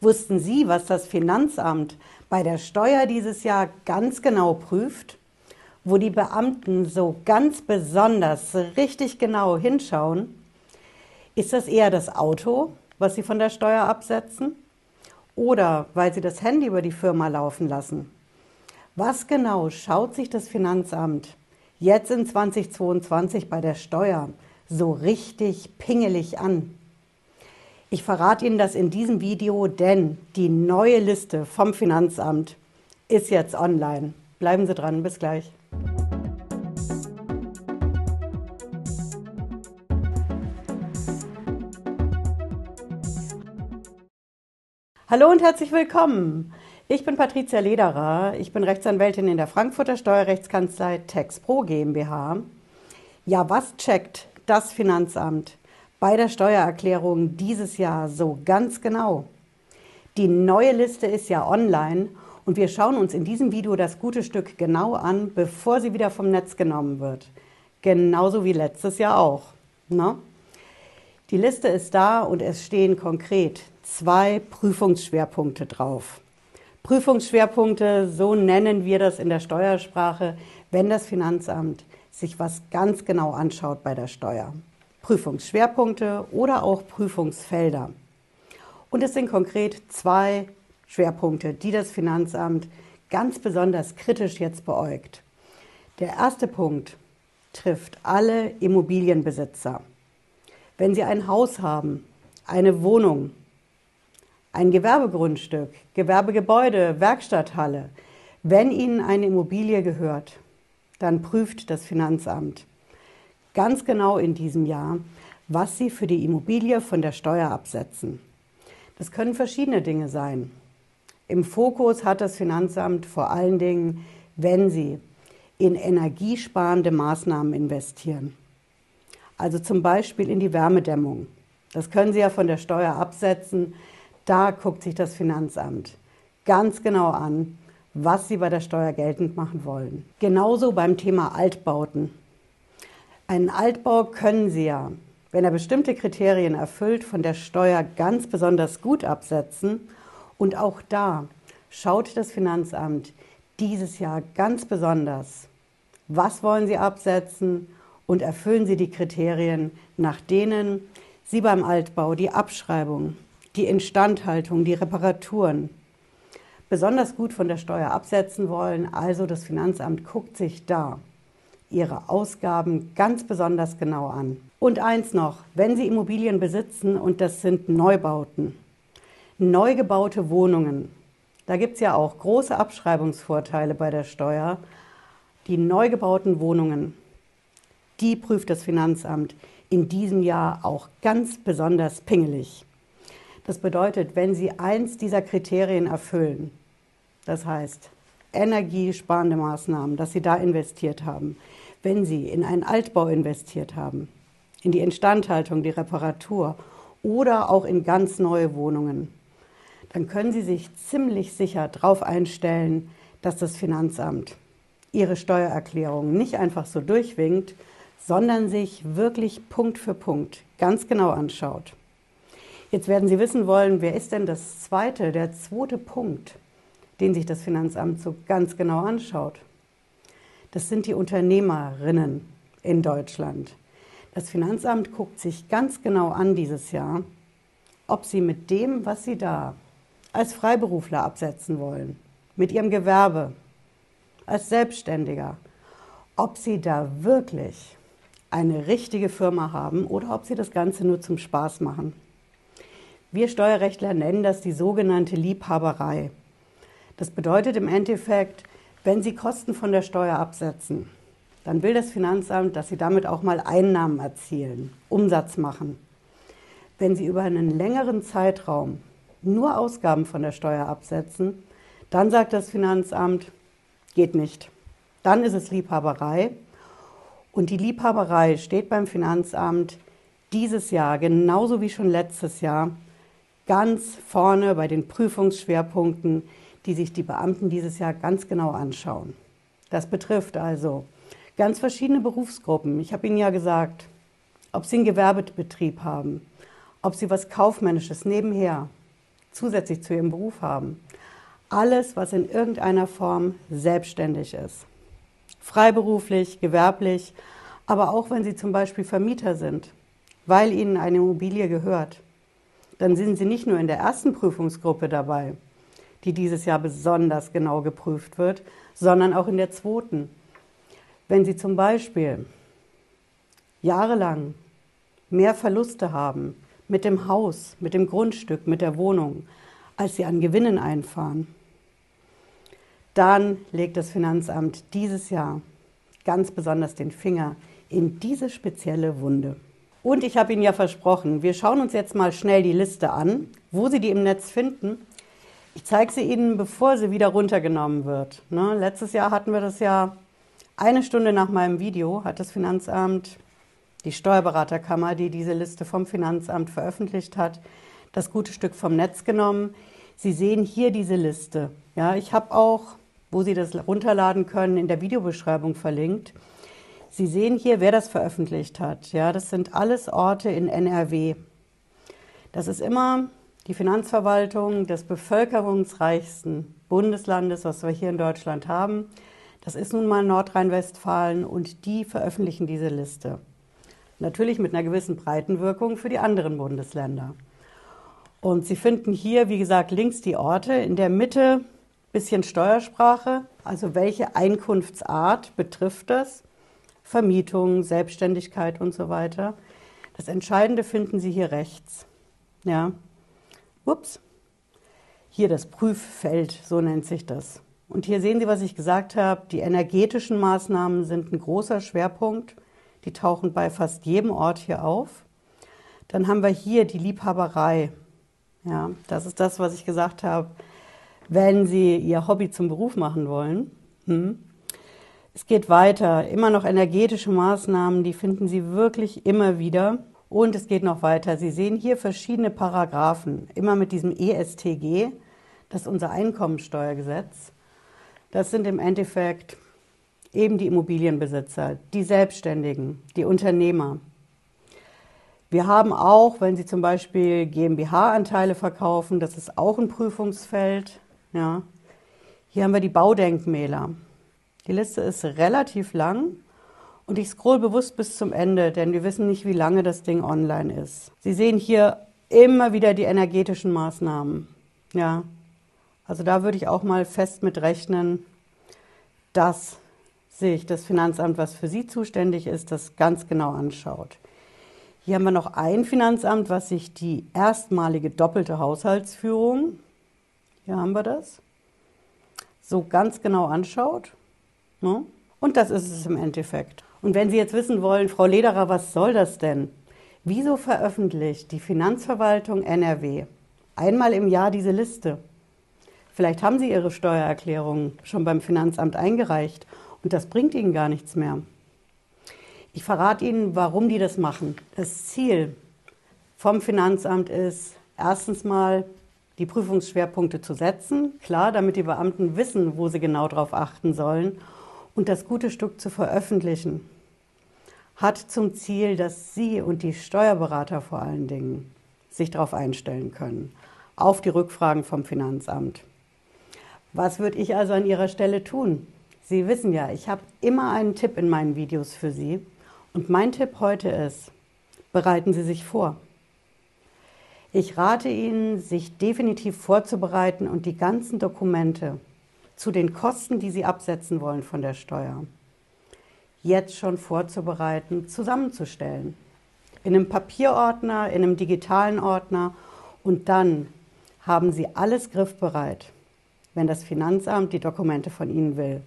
Wussten Sie, was das Finanzamt bei der Steuer dieses Jahr ganz genau prüft? Wo die Beamten so ganz besonders richtig genau hinschauen? Ist das eher das Auto, was Sie von der Steuer absetzen? Oder weil Sie das Handy über die Firma laufen lassen? Was genau schaut sich das Finanzamt jetzt in 2022 bei der Steuer so richtig pingelig an? Ich verrate Ihnen das in diesem Video, denn die neue Liste vom Finanzamt ist jetzt online. Bleiben Sie dran, bis gleich. Hallo und herzlich willkommen. Ich bin Patricia Lederer. Ich bin Rechtsanwältin in der Frankfurter Steuerrechtskanzlei TexPro GmbH. Ja, was checkt das Finanzamt? Bei der Steuererklärung dieses Jahr so ganz genau. Die neue Liste ist ja online und wir schauen uns in diesem Video das gute Stück genau an, bevor sie wieder vom Netz genommen wird. Genauso wie letztes Jahr auch. Na? Ne? Die Liste ist da und es stehen konkret zwei Prüfungsschwerpunkte drauf. Prüfungsschwerpunkte, so nennen wir das in der Steuersprache, wenn das Finanzamt sich was ganz genau anschaut bei der Steuer. Prüfungsschwerpunkte oder auch Prüfungsfelder. Und es sind konkret zwei Schwerpunkte, die das Finanzamt ganz besonders kritisch jetzt beäugt. Der erste Punkt trifft alle Immobilienbesitzer. Wenn Sie ein Haus haben, eine Wohnung, ein Gewerbegrundstück, Gewerbegebäude, Werkstatthalle, wenn Ihnen eine Immobilie gehört, dann prüft das Finanzamt ganz genau in diesem Jahr, was Sie für die Immobilie von der Steuer absetzen. Das können verschiedene Dinge sein. Im Fokus hat das Finanzamt vor allen Dingen, wenn Sie in energiesparende Maßnahmen investieren. Also zum Beispiel in die Wärmedämmung. Das können Sie ja von der Steuer absetzen. Da guckt sich das Finanzamt ganz genau an, was Sie bei der Steuer geltend machen wollen. Genauso beim Thema Altbauten. Einen Altbau können Sie ja, wenn er bestimmte Kriterien erfüllt, von der Steuer ganz besonders gut absetzen. Und auch da schaut das Finanzamt dieses Jahr ganz besonders, was wollen Sie absetzen und erfüllen Sie die Kriterien, nach denen Sie beim Altbau die Abschreibung, die Instandhaltung, die Reparaturen besonders gut von der Steuer absetzen wollen. Also das Finanzamt guckt sich da Ihre Ausgaben ganz besonders genau an. Und eins noch, wenn Sie Immobilien besitzen und das sind Neubauten, neu gebaute Wohnungen, da gibt es ja auch große Abschreibungsvorteile bei der Steuer. Die neu gebauten Wohnungen, die prüft das Finanzamt in diesem Jahr auch ganz besonders pingelig. Das bedeutet, wenn Sie eins dieser Kriterien erfüllen, das heißt energiesparende Maßnahmen, dass Sie da investiert haben, wenn Sie in einen Altbau investiert haben, in die Instandhaltung, die Reparatur oder auch in ganz neue Wohnungen, dann können Sie sich ziemlich sicher darauf einstellen, dass das Finanzamt Ihre Steuererklärung nicht einfach so durchwinkt, sondern sich wirklich Punkt für Punkt ganz genau anschaut. Jetzt werden Sie wissen wollen, wer ist denn das zweite, der zweite Punkt, den sich das Finanzamt so ganz genau anschaut? Das sind die Unternehmerinnen in Deutschland. Das Finanzamt guckt sich ganz genau an dieses Jahr, ob sie mit dem, was sie da als Freiberufler absetzen wollen, mit ihrem Gewerbe, als Selbstständiger, ob sie da wirklich eine richtige Firma haben oder ob sie das Ganze nur zum Spaß machen. Wir Steuerrechtler nennen das die sogenannte Liebhaberei. Das bedeutet im Endeffekt, wenn Sie Kosten von der Steuer absetzen, dann will das Finanzamt, dass Sie damit auch mal Einnahmen erzielen, Umsatz machen. Wenn Sie über einen längeren Zeitraum nur Ausgaben von der Steuer absetzen, dann sagt das Finanzamt, geht nicht. Dann ist es Liebhaberei. Und die Liebhaberei steht beim Finanzamt dieses Jahr, genauso wie schon letztes Jahr, ganz vorne bei den Prüfungsschwerpunkten, die sich die Beamten dieses Jahr ganz genau anschauen. Das betrifft also ganz verschiedene Berufsgruppen. Ich habe Ihnen ja gesagt, ob Sie einen Gewerbebetrieb haben, ob Sie was Kaufmännisches nebenher, zusätzlich zu ihrem Beruf haben. Alles, was in irgendeiner Form selbstständig ist. Freiberuflich, gewerblich, aber auch wenn Sie zum Beispiel Vermieter sind, weil Ihnen eine Immobilie gehört. Dann sind Sie nicht nur in der ersten Prüfungsgruppe dabei, die dieses Jahr besonders genau geprüft wird, sondern auch in der zweiten. Wenn Sie zum Beispiel jahrelang mehr Verluste haben mit dem Haus, mit dem Grundstück, mit der Wohnung, als Sie an Gewinnen einfahren, dann legt das Finanzamt dieses Jahr ganz besonders den Finger in diese spezielle Wunde. Und ich habe Ihnen ja versprochen, wir schauen uns jetzt mal schnell die Liste an, wo Sie die im Netz finden ich zeige sie Ihnen, bevor sie wieder runtergenommen wird. Ne? Letztes Jahr hatten wir das ja eine Stunde nach meinem Video, hat das Finanzamt, die Steuerberaterkammer, die diese Liste vom Finanzamt veröffentlicht hat, das gute Stück vom Netz genommen. Sie sehen hier diese Liste. Ja, ich habe auch, wo Sie das runterladen können, in der Videobeschreibung verlinkt. Sie sehen hier, wer das veröffentlicht hat. Ja, das sind alles Orte in NRW. Das ist immer die Finanzverwaltung des bevölkerungsreichsten Bundeslandes, was wir hier in Deutschland haben. Das ist nun mal Nordrhein-Westfalen und die veröffentlichen diese Liste. Natürlich mit einer gewissen Breitenwirkung für die anderen Bundesländer. Und Sie finden hier, wie gesagt, links die Orte, in der Mitte bisschen Steuersprache, also welche Einkunftsart betrifft das? Vermietung, Selbstständigkeit und so weiter. Das Entscheidende finden Sie hier rechts. Ja, Ups, hier das Prüffeld, so nennt sich das. Und hier sehen Sie, was ich gesagt habe. Die energetischen Maßnahmen sind ein großer Schwerpunkt. Die tauchen bei fast jedem Ort hier auf. Dann haben wir hier die Liebhaberei. Ja, das ist das, was ich gesagt habe. Wenn Sie Ihr Hobby zum Beruf machen wollen. Hm. Es geht weiter. Immer noch energetische Maßnahmen, die finden Sie wirklich immer wieder. Und es geht noch weiter. Sie sehen hier verschiedene Paragraphen, immer mit diesem ESTG, das ist unser Einkommensteuergesetz. Das sind im Endeffekt eben die Immobilienbesitzer, die Selbstständigen, die Unternehmer. Wir haben auch, wenn Sie zum Beispiel GmbH-Anteile verkaufen, das ist auch ein Prüfungsfeld. Ja. Hier haben wir die Baudenkmäler. Die Liste ist relativ lang. Und ich scroll bewusst bis zum Ende, denn wir wissen nicht, wie lange das Ding online ist. Sie sehen hier immer wieder die energetischen Maßnahmen. Ja. Also da würde ich auch mal fest mit rechnen, dass sich das Finanzamt, was für Sie zuständig ist, das ganz genau anschaut. Hier haben wir noch ein Finanzamt, was sich die erstmalige doppelte Haushaltsführung, hier haben wir das, so ganz genau anschaut. Ne? Und das ist es im Endeffekt. Und wenn Sie jetzt wissen wollen, Frau Lederer, was soll das denn? Wieso veröffentlicht die Finanzverwaltung NRW einmal im Jahr diese Liste? Vielleicht haben Sie Ihre Steuererklärung schon beim Finanzamt eingereicht und das bringt Ihnen gar nichts mehr. Ich verrate Ihnen, warum die das machen. Das Ziel vom Finanzamt ist, erstens mal die Prüfungsschwerpunkte zu setzen, klar, damit die Beamten wissen, wo sie genau darauf achten sollen und das gute Stück zu veröffentlichen, hat zum Ziel, dass Sie und die Steuerberater vor allen Dingen sich darauf einstellen können, auf die Rückfragen vom Finanzamt. Was würde ich also an Ihrer Stelle tun? Sie wissen ja, ich habe immer einen Tipp in meinen Videos für Sie. Und mein Tipp heute ist, bereiten Sie sich vor. Ich rate Ihnen, sich definitiv vorzubereiten und die ganzen Dokumente, zu den Kosten, die Sie absetzen wollen von der Steuer, jetzt schon vorzubereiten, zusammenzustellen. In einem Papierordner, in einem digitalen Ordner und dann haben Sie alles griffbereit, wenn das Finanzamt die Dokumente von Ihnen will.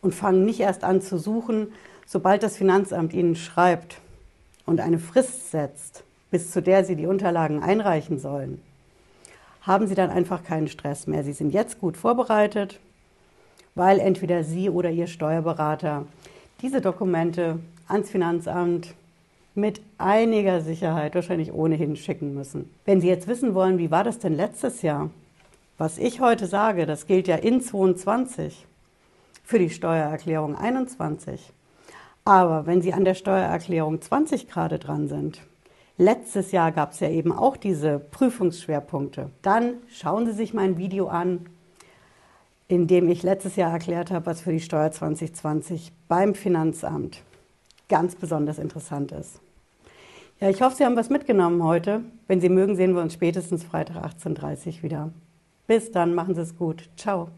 Und fangen nicht erst an zu suchen, sobald das Finanzamt Ihnen schreibt und eine Frist setzt, bis zu der Sie die Unterlagen einreichen sollen, haben Sie dann einfach keinen Stress mehr. Sie sind jetzt gut vorbereitet, weil entweder Sie oder Ihr Steuerberater diese Dokumente ans Finanzamt mit einiger Sicherheit wahrscheinlich ohnehin schicken müssen. Wenn Sie jetzt wissen wollen, wie war das denn letztes Jahr? Was ich heute sage, das gilt ja in 22 für die Steuererklärung 21. Aber wenn Sie an der Steuererklärung 20 gerade dran sind, Letztes Jahr gab es ja eben auch diese Prüfungsschwerpunkte. Dann schauen Sie sich mein Video an, in dem ich letztes Jahr erklärt habe, was für die Steuer 2020 beim Finanzamt ganz besonders interessant ist. Ja, ich hoffe, Sie haben was mitgenommen heute. Wenn Sie mögen, sehen wir uns spätestens Freitag 18.30 Uhr wieder. Bis dann, machen Sie es gut. Ciao.